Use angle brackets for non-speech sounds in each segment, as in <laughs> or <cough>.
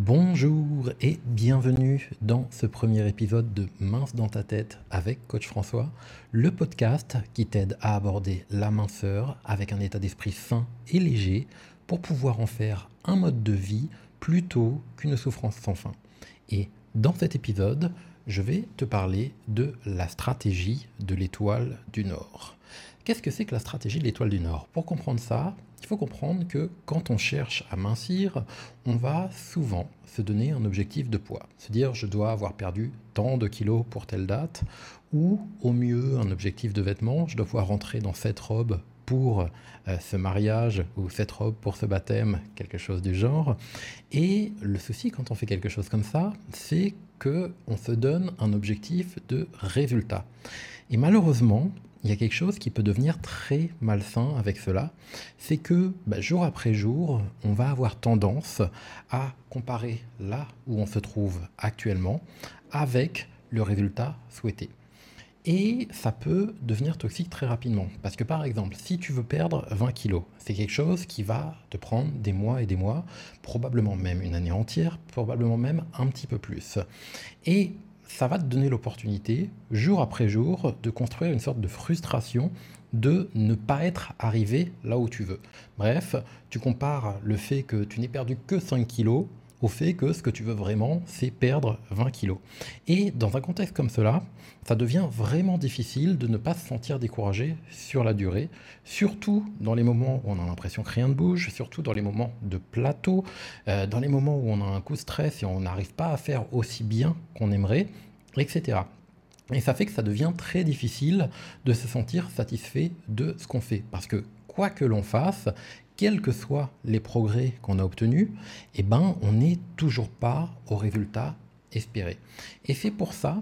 Bonjour et bienvenue dans ce premier épisode de Mince dans ta tête avec Coach François, le podcast qui t'aide à aborder la minceur avec un état d'esprit sain et léger pour pouvoir en faire un mode de vie plutôt qu'une souffrance sans fin. Et dans cet épisode, je vais te parler de la stratégie de l'étoile du Nord. Qu'est-ce que c'est que la stratégie de l'étoile du Nord? Pour comprendre ça, il faut comprendre que quand on cherche à mincir, on va souvent se donner un objectif de poids. Se dire je dois avoir perdu tant de kilos pour telle date, ou au mieux un objectif de vêtements, je dois pouvoir rentrer dans cette robe pour euh, ce mariage ou cette robe pour ce baptême, quelque chose du genre. Et le souci quand on fait quelque chose comme ça, c'est que on se donne un objectif de résultat. Et malheureusement, il y a quelque chose qui peut devenir très malsain avec cela, c'est que bah, jour après jour, on va avoir tendance à comparer là où on se trouve actuellement avec le résultat souhaité. Et ça peut devenir toxique très rapidement. Parce que par exemple, si tu veux perdre 20 kilos, c'est quelque chose qui va te prendre des mois et des mois, probablement même une année entière, probablement même un petit peu plus. Et ça va te donner l'opportunité, jour après jour, de construire une sorte de frustration de ne pas être arrivé là où tu veux. Bref, tu compares le fait que tu n'aies perdu que 5 kilos au fait que ce que tu veux vraiment, c'est perdre 20 kilos. Et dans un contexte comme cela, ça devient vraiment difficile de ne pas se sentir découragé sur la durée, surtout dans les moments où on a l'impression que rien ne bouge, surtout dans les moments de plateau, euh, dans les moments où on a un coup de stress et on n'arrive pas à faire aussi bien qu'on aimerait, etc. Et ça fait que ça devient très difficile de se sentir satisfait de ce qu'on fait. Parce que quoi que l'on fasse, quels que soient les progrès qu'on a obtenus, eh ben, on n'est toujours pas au résultat espéré. Et c'est pour ça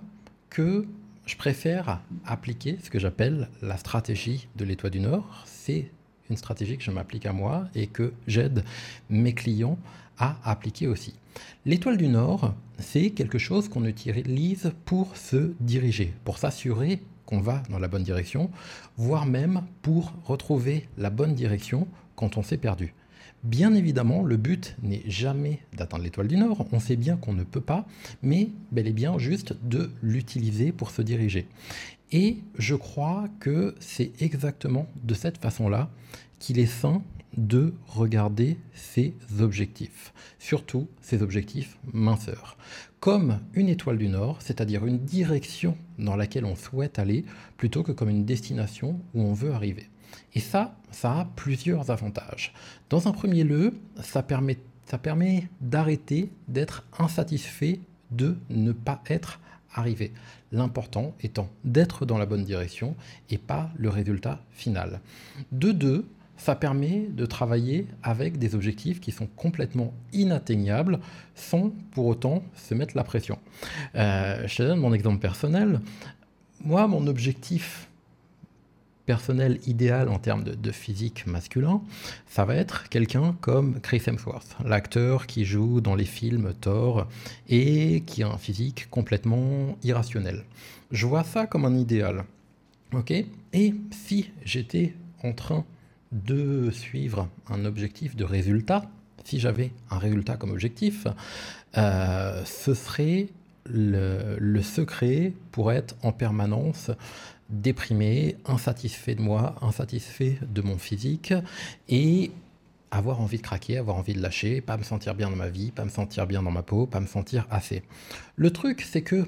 que je préfère appliquer ce que j'appelle la stratégie de l'étoile du Nord. C'est une stratégie que je m'applique à moi et que j'aide mes clients à appliquer aussi. L'étoile du Nord, c'est quelque chose qu'on utilise pour se diriger, pour s'assurer qu'on va dans la bonne direction, voire même pour retrouver la bonne direction quand on s'est perdu. Bien évidemment, le but n'est jamais d'atteindre l'étoile du Nord, on sait bien qu'on ne peut pas, mais bel et bien juste de l'utiliser pour se diriger. Et je crois que c'est exactement de cette façon-là qu'il est sain de regarder ses objectifs, surtout ses objectifs minceurs, comme une étoile du Nord, c'est-à-dire une direction dans laquelle on souhaite aller, plutôt que comme une destination où on veut arriver. Et ça, ça a plusieurs avantages. Dans un premier lieu, ça permet, ça permet d'arrêter d'être insatisfait de ne pas être arrivé. L'important étant d'être dans la bonne direction et pas le résultat final. De deux, ça permet de travailler avec des objectifs qui sont complètement inatteignables sans pour autant se mettre la pression. Euh, je te donne mon exemple personnel. Moi, mon objectif personnel idéal en termes de, physique masculin, ça va être quelqu'un comme Chris Hemsworth, l'acteur qui joue dans les films Thor et qui a un physique complètement irrationnel. Je vois ça comme un idéal. Et si j'étais en train de suivre un objectif de résultat, si j'avais un résultat comme objectif, euh, ce serait le, le, secret pour être en permanence déprimé, insatisfait de moi, insatisfait de mon physique et avoir envie de craquer, avoir envie de lâcher, pas me sentir bien dans ma vie, pas me sentir bien dans ma peau, pas me sentir assez. Le truc, c'est que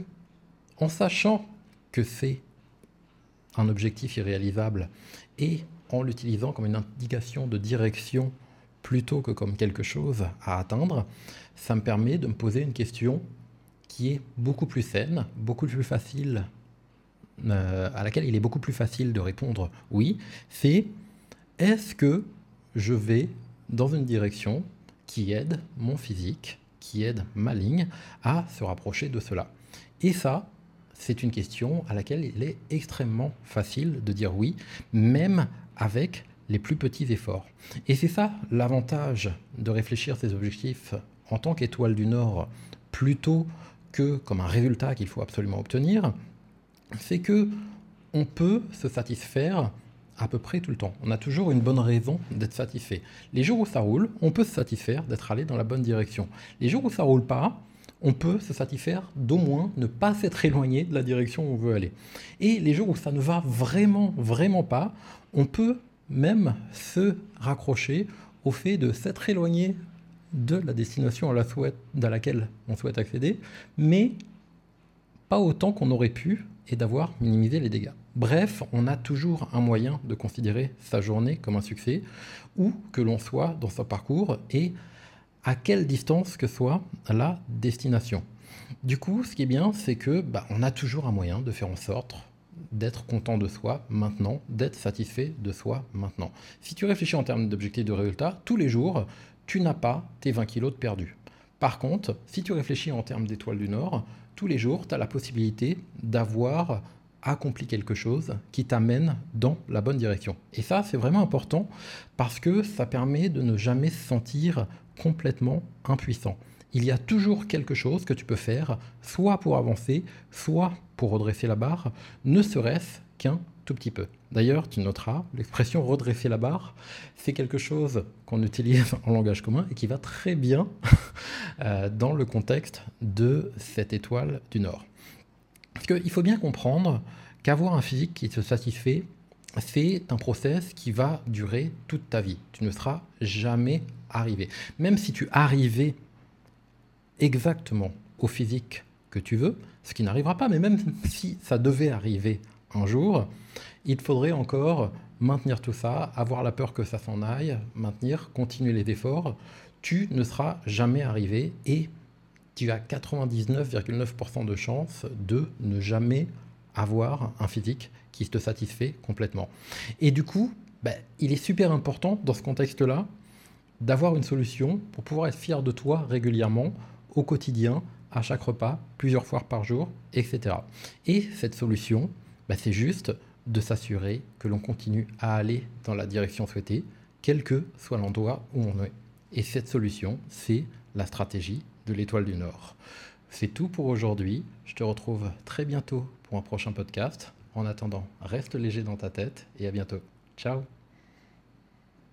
en sachant que c'est un objectif irréalisable et en l'utilisant comme une indication de direction plutôt que comme quelque chose à atteindre, ça me permet de me poser une question qui est beaucoup plus saine, beaucoup plus facile euh, à laquelle il est beaucoup plus facile de répondre oui, c'est est-ce que je vais dans une direction qui aide mon physique, qui aide ma ligne à se rapprocher de cela? Et ça, c'est une question à laquelle il est extrêmement facile de dire oui, même avec les plus petits efforts. Et c'est ça l'avantage de réfléchir ses objectifs en tant qu'étoile du Nord plutôt que comme un résultat qu'il faut absolument obtenir, c'est que on peut se satisfaire à peu près tout le temps. On a toujours une bonne raison d'être satisfait. Les jours où ça roule, on peut se satisfaire d'être allé dans la bonne direction. Les jours où ça roule pas, on peut se satisfaire d'au moins ne pas s'être éloigné de la direction où on veut aller. Et les jours où ça ne va vraiment, vraiment pas, on peut même se raccrocher au fait de s'être éloigné de la destination à, laquelle on souhaite accéder, mais pas autant qu'on aurait pu et d'avoir minimisé les dégâts. Bref, on a toujours un moyen de considérer sa journée comme un succès, où que l'on soit dans son parcours et à quelle distance que soit la destination. Du coup, ce qui est bien, c'est que bah, on a toujours un moyen de faire en sorte d'être content de soi maintenant, d'être satisfait de soi maintenant. Si tu réfléchis en termes d'objectifs de résultats, tous les jours, tu n'as pas tes 20 kilos de perdus. Par contre, si tu réfléchis en termes d'étoiles du Nord, tous les jours, tu as la possibilité d'avoir accompli quelque chose qui t'amène dans la bonne direction. Et ça, c'est vraiment important parce que ça permet de ne jamais se sentir complètement impuissant. Il y a toujours quelque chose que tu peux faire, soit pour avancer, soit pour redresser la barre, ne serait-ce qu'un tout petit peu. D'ailleurs, tu noteras, l'expression <laughs> redresser la barre, c'est quelque chose qu'on utilise en langage commun et qui va très bien <laughs> euh, dans le contexte de cette étoile du Nord. Parce qu'il faut bien comprendre qu'avoir un physique qui se satisfait, c'est un process qui va durer toute ta vie. Tu ne seras jamais arrivé. Même si tu arrivais exactement au physique que tu veux, ce qui n'arrivera pas, mais même si ça devait arriver un jour, il faudrait encore maintenir tout ça, avoir la peur que ça s'en aille, maintenir, continuer les efforts. Tu ne seras jamais arrivé et tu as 99,9% de chances de ne jamais avoir un physique qui te satisfait complètement. Et du coup, ben, il est super important dans ce contexte-là d'avoir une solution pour pouvoir être fier de toi régulièrement, au quotidien, à chaque repas, plusieurs fois par jour, etc. Et cette solution, ben, c'est juste de s'assurer que l'on continue à aller dans la direction souhaitée, quel que soit l'endroit où on est. Et cette solution, c'est la stratégie l'étoile du Nord. C'est tout pour aujourd'hui. Je te retrouve très bientôt pour un prochain podcast. En attendant, reste léger dans ta tête et à bientôt. Ciao